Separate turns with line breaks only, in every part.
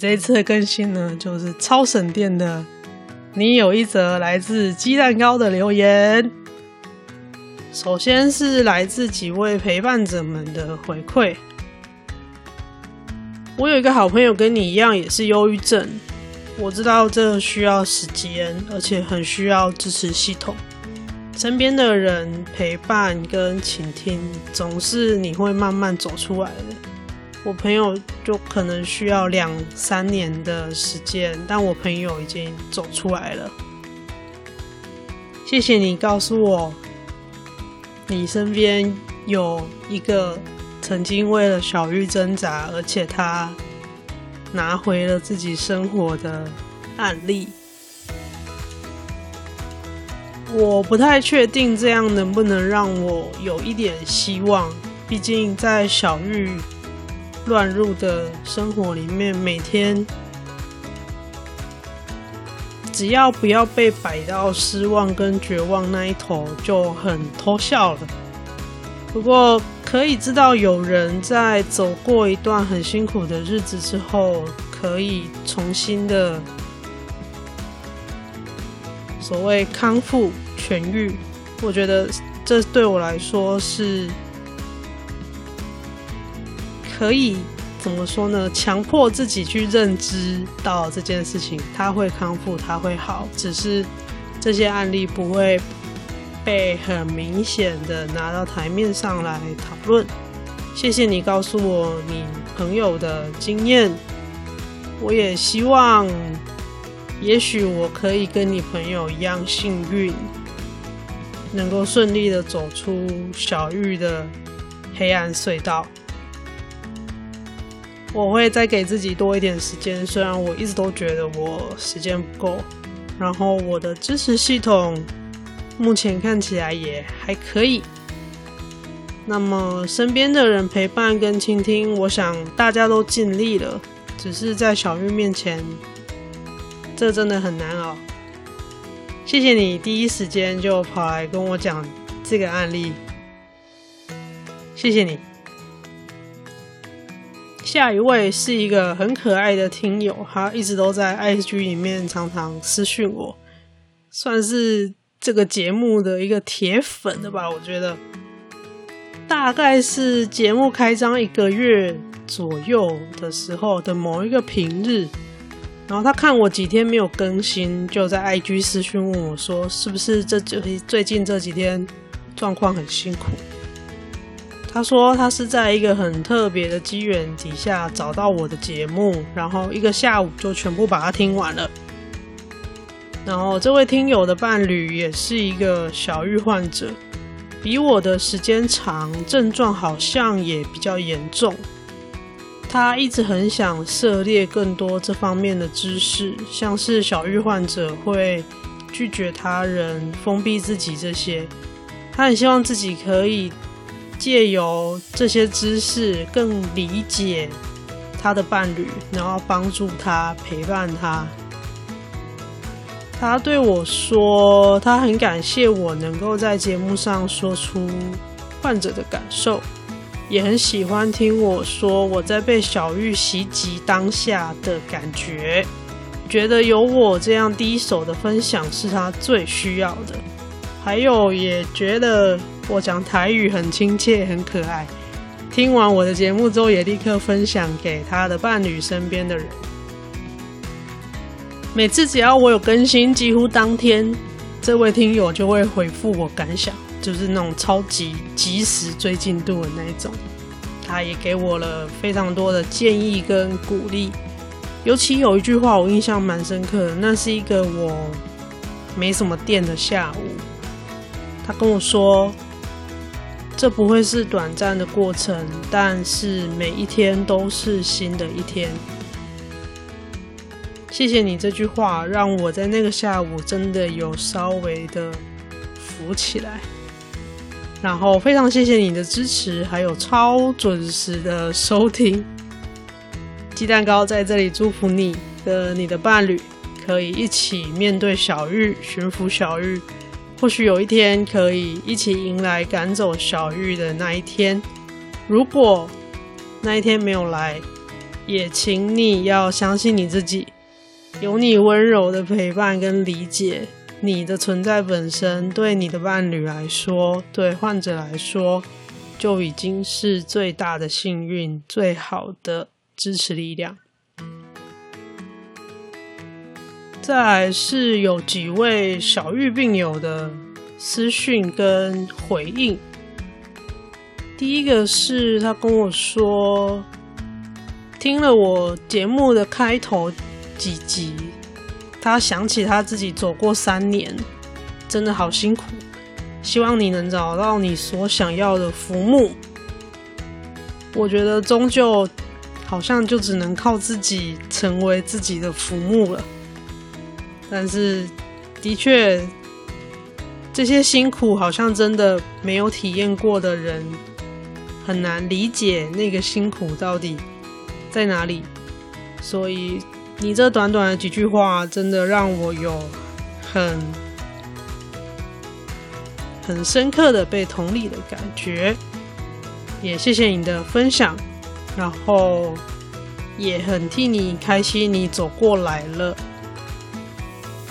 这一次的更新呢，就是超省电的。你有一则来自鸡蛋糕的留言，首先是来自几位陪伴者们的回馈。我有一个好朋友跟你一样也是忧郁症，我知道这需要时间，而且很需要支持系统。身边的人陪伴跟倾听，总是你会慢慢走出来的。我朋友就可能需要两三年的时间，但我朋友已经走出来了。谢谢你告诉我，你身边有一个曾经为了小玉挣扎，而且他拿回了自己生活的案例。我不太确定这样能不能让我有一点希望，毕竟在小玉。乱入的生活里面，每天只要不要被摆到失望跟绝望那一头，就很偷笑了。不过可以知道，有人在走过一段很辛苦的日子之后，可以重新的所谓康复痊愈，我觉得这对我来说是。可以怎么说呢？强迫自己去认知到这件事情，他会康复，他会好，只是这些案例不会被很明显的拿到台面上来讨论。谢谢你告诉我你朋友的经验，我也希望，也许我可以跟你朋友一样幸运，能够顺利的走出小玉的黑暗隧道。我会再给自己多一点时间，虽然我一直都觉得我时间不够。然后我的支持系统目前看起来也还可以。那么身边的人陪伴跟倾听，我想大家都尽力了，只是在小玉面前，这真的很难熬。谢谢你第一时间就跑来跟我讲这个案例，谢谢你。下一位是一个很可爱的听友，他一直都在 IG 里面常常私讯我，算是这个节目的一个铁粉的吧。我觉得大概是节目开张一个月左右的时候的某一个平日，然后他看我几天没有更新，就在 IG 私讯问我说：“是不是这最最近这几天状况很辛苦？”他说他是在一个很特别的机缘底下找到我的节目，然后一个下午就全部把它听完了。然后这位听友的伴侣也是一个小郁患者，比我的时间长，症状好像也比较严重。他一直很想涉猎更多这方面的知识，像是小郁患者会拒绝他人、封闭自己这些，他很希望自己可以。借由这些知识，更理解他的伴侣，然后帮助他，陪伴他。他对我说，他很感谢我能够在节目上说出患者的感受，也很喜欢听我说我在被小玉袭击当下的感觉，觉得有我这样第一手的分享是他最需要的。还有，也觉得。我讲台语很亲切，很可爱。听完我的节目之后，也立刻分享给他的伴侣身边的人。每次只要我有更新，几乎当天这位听友就会回复我感想，就是那种超级及时追进度的那一种。他也给我了非常多的建议跟鼓励，尤其有一句话我印象蛮深刻的，那是一个我没什么电的下午，他跟我说。这不会是短暂的过程，但是每一天都是新的一天。谢谢你这句话，让我在那个下午真的有稍微的浮起来。然后非常谢谢你的支持，还有超准时的收听。鸡蛋糕在这里祝福你跟你的伴侣可以一起面对小玉，驯服小玉。或许有一天可以一起迎来赶走小玉的那一天。如果那一天没有来，也请你要相信你自己，有你温柔的陪伴跟理解。你的存在本身，对你的伴侣来说，对患者来说，就已经是最大的幸运，最好的支持力量。再来是有几位小玉病友的私讯跟回应。第一个是他跟我说，听了我节目的开头几集。他想起他自己走过三年，真的好辛苦。希望你能找到你所想要的浮木。我觉得终究好像就只能靠自己成为自己的浮木了。但是的确，这些辛苦好像真的没有体验过的人很难理解那个辛苦到底在哪里。所以。你这短短的几句话，真的让我有很很深刻的被同理的感觉。也谢谢你的分享，然后也很替你开心，你走过来了。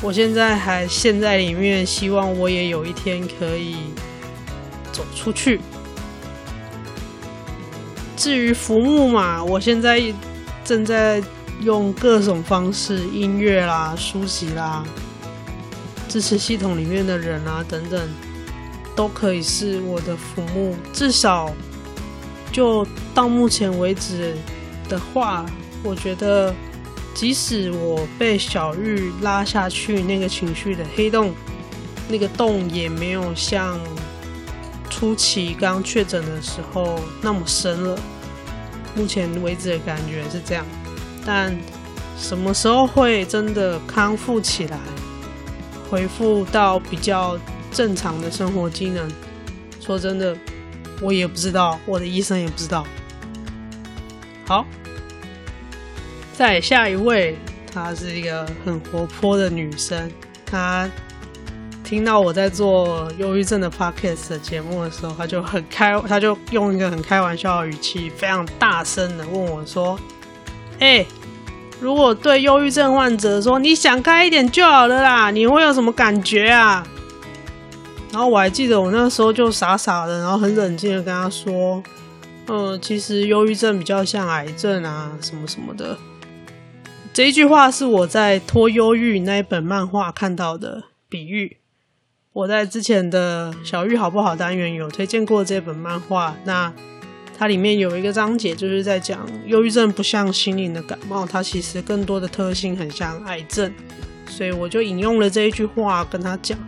我现在还陷在里面，希望我也有一天可以走出去。至于浮木嘛，我现在正在。用各种方式，音乐啦、书籍啦、支持系统里面的人啊等等，都可以是我的浮木。至少，就到目前为止的话，我觉得，即使我被小玉拉下去那个情绪的黑洞，那个洞也没有像初期刚确诊的时候那么深了。目前为止的感觉是这样。但什么时候会真的康复起来，恢复到比较正常的生活机能？说真的，我也不知道，我的医生也不知道。好，再下一位，她是一个很活泼的女生。她听到我在做忧郁症的 podcast 的节目的时候，她就很开，她就用一个很开玩笑的语气，非常大声的问我说。哎、如果对忧郁症患者说，你想开一点就好了啦，你会有什么感觉啊？然后我还记得我那时候就傻傻的，然后很冷静的跟他说，嗯，其实忧郁症比较像癌症啊，什么什么的。这一句话是我在《脱忧郁》那一本漫画看到的比喻。我在之前的小玉好不好单元有推荐过这本漫画，那。它里面有一个章节，就是在讲忧郁症不像心灵的感冒，它其实更多的特性很像癌症，所以我就引用了这一句话跟他讲。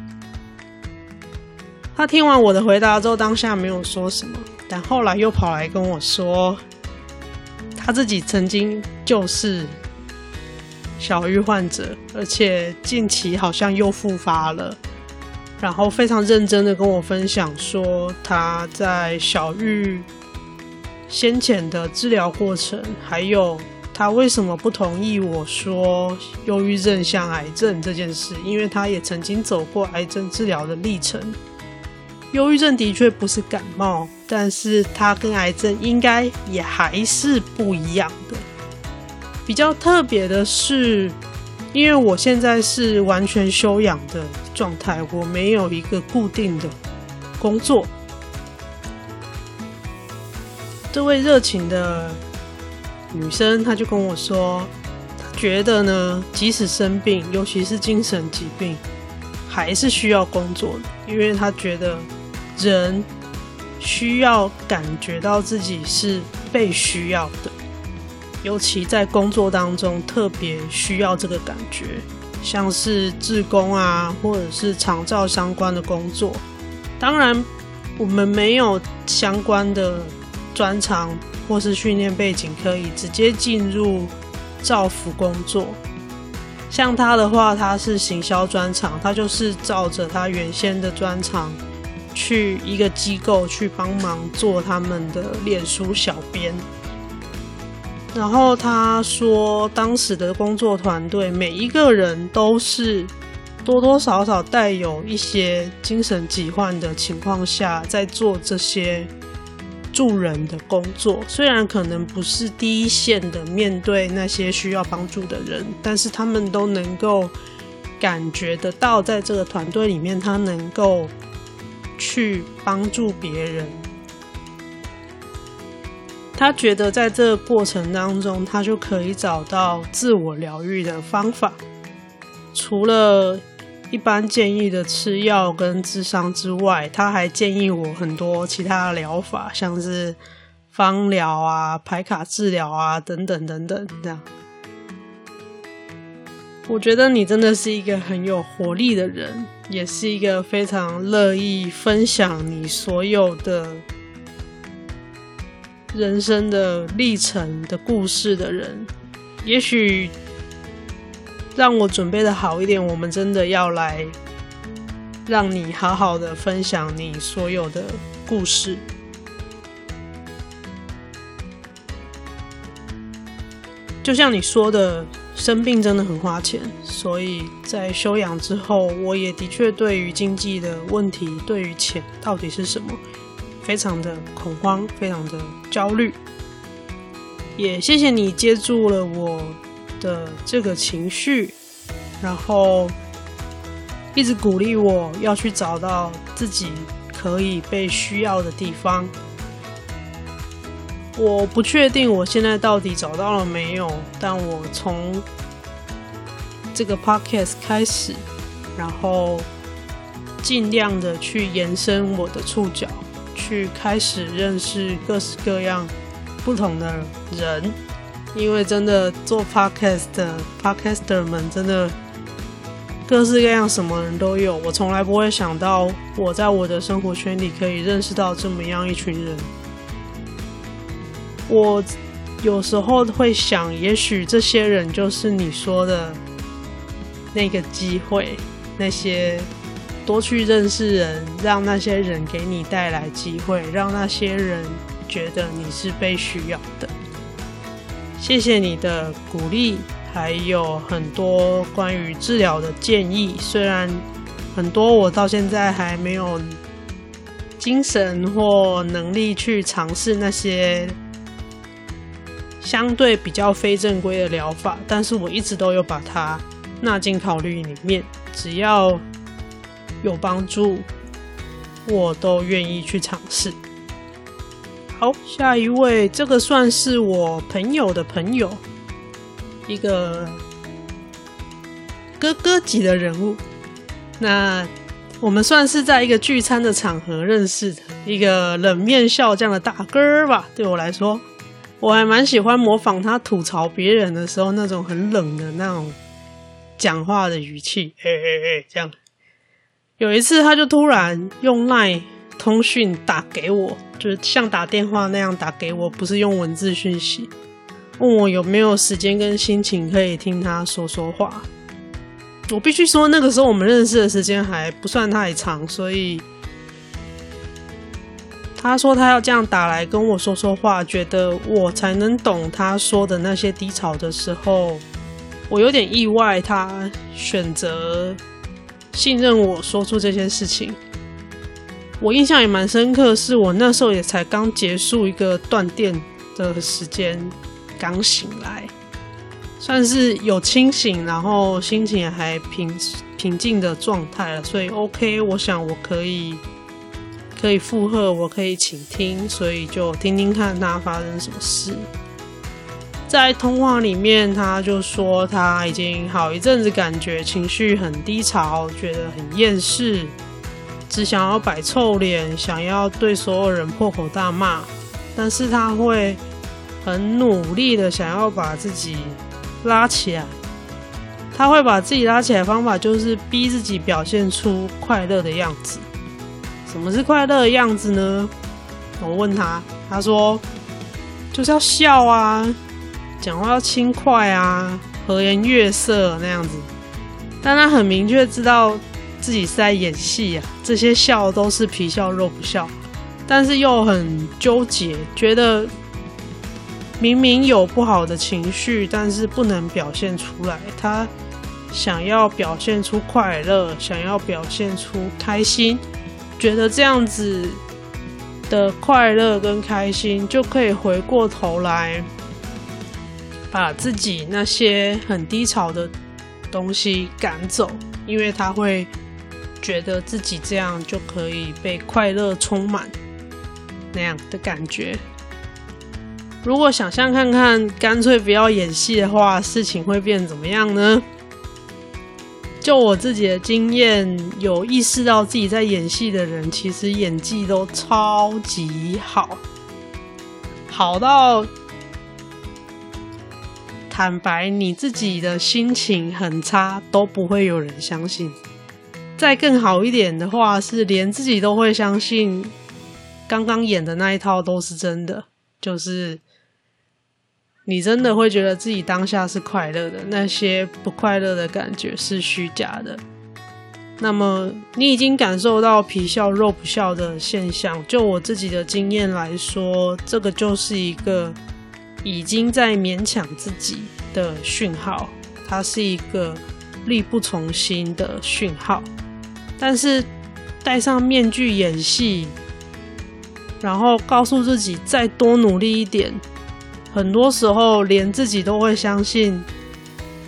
他听完我的回答之后，当下没有说什么，但后来又跑来跟我说，他自己曾经就是小玉患者，而且近期好像又复发了，然后非常认真的跟我分享说他在小玉。先前的治疗过程，还有他为什么不同意我说忧郁症像癌症这件事，因为他也曾经走过癌症治疗的历程。忧郁症的确不是感冒，但是它跟癌症应该也还是不一样的。比较特别的是，因为我现在是完全休养的状态，我没有一个固定的工作。这位热情的女生，她就跟我说，她觉得呢，即使生病，尤其是精神疾病，还是需要工作的，因为她觉得人需要感觉到自己是被需要的，尤其在工作当中特别需要这个感觉，像是志工啊，或者是长照相关的工作，当然。我们没有相关的专长或是训练背景，可以直接进入造福工作。像他的话，他是行销专长，他就是照着他原先的专长去一个机构去帮忙做他们的脸书小编。然后他说，当时的工作团队每一个人都是多多少少带有一些精神疾患的情况下，在做这些。助人的工作，虽然可能不是第一线的面对那些需要帮助的人，但是他们都能够感觉得到，在这个团队里面，他能够去帮助别人。他觉得在这个过程当中，他就可以找到自我疗愈的方法，除了。一般建议的吃药跟智商之外，他还建议我很多其他的疗法，像是芳疗啊、排卡治疗啊等等等等。这样，我觉得你真的是一个很有活力的人，也是一个非常乐意分享你所有的人生的历程的故事的人。也许。让我准备的好一点，我们真的要来让你好好的分享你所有的故事。就像你说的，生病真的很花钱，所以在休养之后，我也的确对于经济的问题，对于钱到底是什么，非常的恐慌，非常的焦虑。也谢谢你接住了我的这个情绪，然后一直鼓励我要去找到自己可以被需要的地方。我不确定我现在到底找到了没有，但我从这个 podcast 开始，然后尽量的去延伸我的触角，去开始认识各式各样不同的人。因为真的做 podcast 的 podcaster 们真的各式各样，什么人都有。我从来不会想到我在我的生活圈里可以认识到这么样一群人。我有时候会想，也许这些人就是你说的那个机会，那些多去认识人，让那些人给你带来机会，让那些人觉得你是被需要的。谢谢你的鼓励，还有很多关于治疗的建议。虽然很多我到现在还没有精神或能力去尝试那些相对比较非正规的疗法，但是我一直都有把它纳进考虑里面。只要有帮助，我都愿意去尝试。好，下一位，这个算是我朋友的朋友，一个哥哥级的人物。那我们算是在一个聚餐的场合认识的，一个冷面笑匠的大哥吧。对我来说，我还蛮喜欢模仿他吐槽别人的时候那种很冷的那种讲话的语气。嘿嘿嘿，这样。有一次，他就突然用 LINE 通讯打给我。就是像打电话那样打给我，不是用文字讯息，问我有没有时间跟心情可以听他说说话。我必须说，那个时候我们认识的时间还不算太长，所以他说他要这样打来跟我说说话，觉得我才能懂他说的那些低潮的时候，我有点意外，他选择信任我说出这些事情。我印象也蛮深刻，是我那时候也才刚结束一个断电的时间，刚醒来，算是有清醒，然后心情还平平静的状态了，所以 OK，我想我可以可以附和，我可以倾听，所以就听听看他发生什么事。在通话里面，他就说他已经好一阵子感觉情绪很低潮，觉得很厌世。只想要摆臭脸，想要对所有人破口大骂，但是他会很努力的想要把自己拉起来。他会把自己拉起来的方法就是逼自己表现出快乐的样子。什么是快乐的样子呢？我问他，他说就是要笑啊，讲话要轻快啊，和颜悦色那样子。但他很明确知道自己是在演戏啊，这些笑都是皮笑肉不笑，但是又很纠结，觉得明明有不好的情绪，但是不能表现出来。他想要表现出快乐，想要表现出开心，觉得这样子的快乐跟开心就可以回过头来，把自己那些很低潮的东西赶走，因为他会觉得自己这样就可以被快乐充满那样的感觉。如果想象看看，干脆不要演戏的话，事情会变怎么样呢？就我自己的经验，有意识到自己在演戏的人，其实演技都超级好，好到。坦白，你自己的心情很差都不会有人相信。再更好一点的话，是连自己都会相信，刚刚演的那一套都是真的。就是你真的会觉得自己当下是快乐的，那些不快乐的感觉是虚假的。那么你已经感受到皮笑肉不笑的现象。就我自己的经验来说，这个就是一个。已经在勉强自己的讯号，它是一个力不从心的讯号。但是戴上面具演戏，然后告诉自己再多努力一点，很多时候连自己都会相信，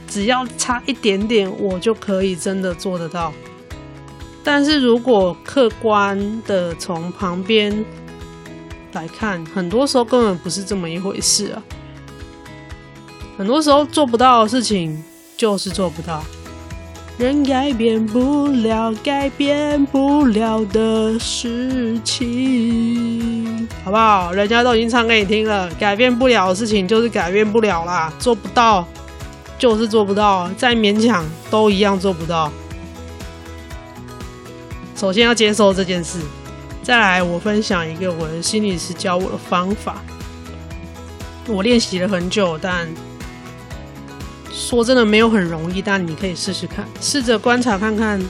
只要差一点点，我就可以真的做得到。但是如果客观的从旁边，来看，很多时候根本不是这么一回事啊！很多时候做不到的事情就是做不到，人改变不了改变不了的事情，好不好？人家都已经唱给你听了，改变不了的事情就是改变不了啦，做不到就是做不到，再勉强都一样做不到。首先要接受这件事。再来，我分享一个我的心理师教我的方法。我练习了很久，但说真的没有很容易。但你可以试试看，试着观察看看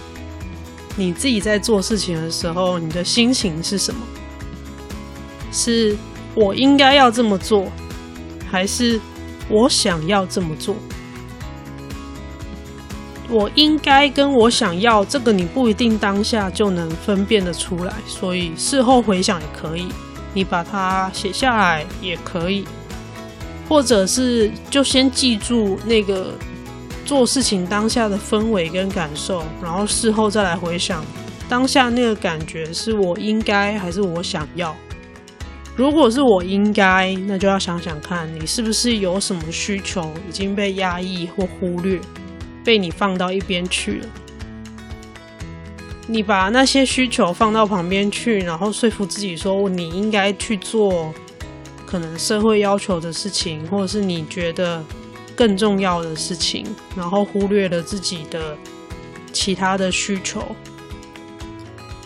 你自己在做事情的时候，你的心情是什么？是我应该要这么做，还是我想要这么做？我应该跟我想要这个，你不一定当下就能分辨得出来，所以事后回想也可以，你把它写下来也可以，或者是就先记住那个做事情当下的氛围跟感受，然后事后再来回想当下那个感觉是我应该还是我想要。如果是我应该，那就要想想看你是不是有什么需求已经被压抑或忽略。被你放到一边去了，你把那些需求放到旁边去，然后说服自己说你应该去做可能社会要求的事情，或者是你觉得更重要的事情，然后忽略了自己的其他的需求。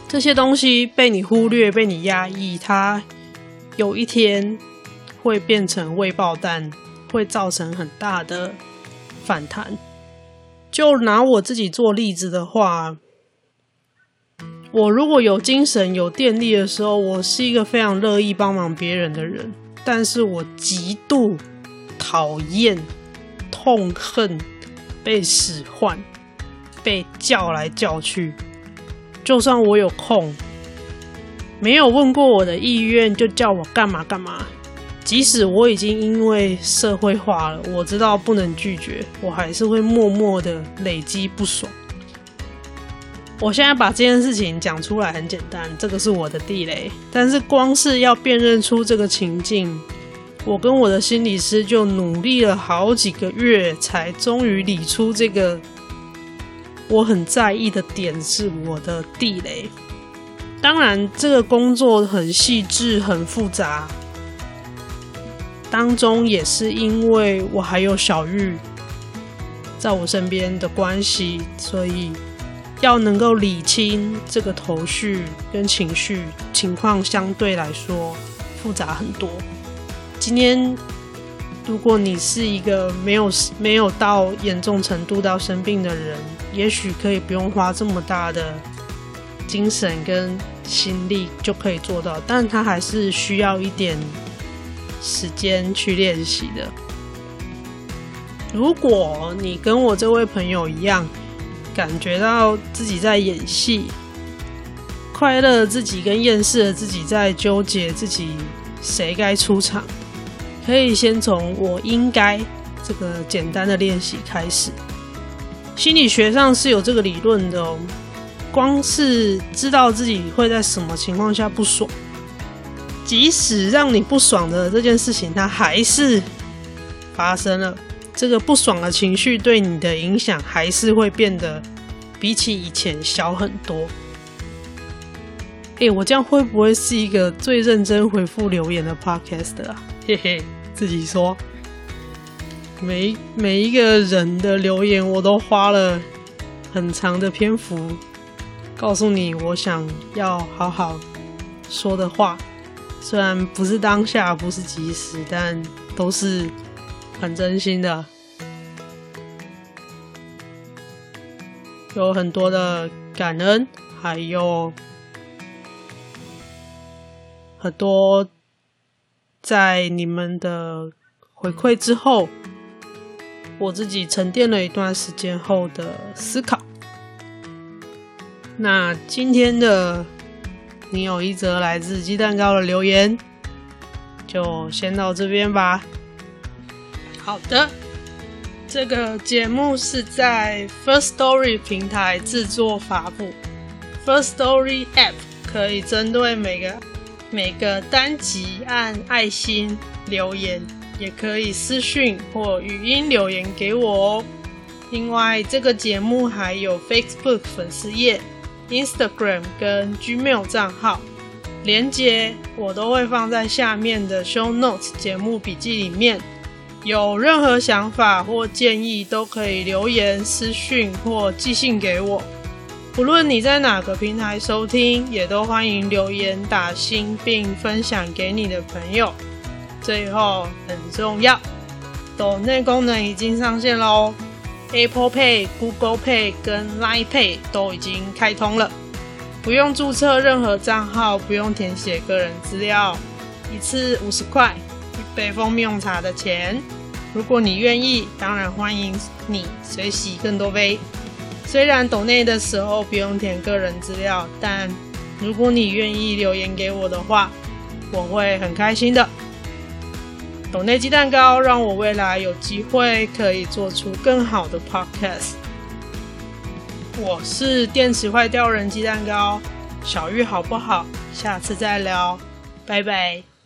这些东西被你忽略、被你压抑，它有一天会变成未爆弹，会造成很大的反弹。就拿我自己做例子的话，我如果有精神、有电力的时候，我是一个非常乐意帮忙别人的人。但是我极度讨厌、痛恨被使唤、被叫来叫去。就算我有空，没有问过我的意愿，就叫我干嘛干嘛。即使我已经因为社会化了，我知道不能拒绝，我还是会默默的累积不爽。我现在把这件事情讲出来很简单，这个是我的地雷。但是光是要辨认出这个情境，我跟我的心理师就努力了好几个月，才终于理出这个我很在意的点是我的地雷。当然，这个工作很细致，很复杂。当中也是因为我还有小玉在我身边的关系，所以要能够理清这个头绪跟情绪情况，相对来说复杂很多。今天，如果你是一个没有没有到严重程度到生病的人，也许可以不用花这么大的精神跟心力就可以做到，但他还是需要一点时间去练习的。如果你跟我这位朋友一样，感觉到自己在演戏，快乐自己跟厌世的自己在纠结自己谁该出场，可以先从“我应该”这个简单的练习开始。心理学上是有这个理论的哦。光是知道自己会在什么情况下不爽，即使让你不爽的这件事情，它还是发生了。这个不爽的情绪对你的影响还是会变得比起以前小很多。诶，我这样会不会是一个最认真回复留言的 podcast 啊？嘿嘿，自己说。每每一个人的留言，我都花了很长的篇幅告诉你我想要好好说的话。虽然不是当下，不是即时，但都是。很真心的，有很多的感恩，还有很多在你们的回馈之后，我自己沉淀了一段时间后的思考。那今天的你有一则来自鸡蛋糕的留言，就先到这边吧。好的，这个节目是在 First Story 平台制作发布。First Story App 可以针对每个每个单集按爱心留言，也可以私讯或语音留言给我哦。另外，这个节目还有 Facebook 粉丝页、Instagram 跟 Gmail 账号，连接我都会放在下面的 Show Notes 节目笔记里面。有任何想法或建议，都可以留言、私讯或寄信给我。不论你在哪个平台收听，也都欢迎留言打星并分享给你的朋友。最后很重要，抖内功能已经上线喽！Apple Pay、Google Pay 跟 Line Pay 都已经开通了，不用注册任何账号，不用填写个人资料，一次五十块，一杯蜂蜜红茶的钱。如果你愿意，当然欢迎你随喜更多杯。虽然抖内的时候不用填个人资料，但如果你愿意留言给我的话，我会很开心的。抖内鸡蛋糕让我未来有机会可以做出更好的 podcast。我是电池坏掉人鸡蛋糕，小玉好不好？下次再聊，拜拜。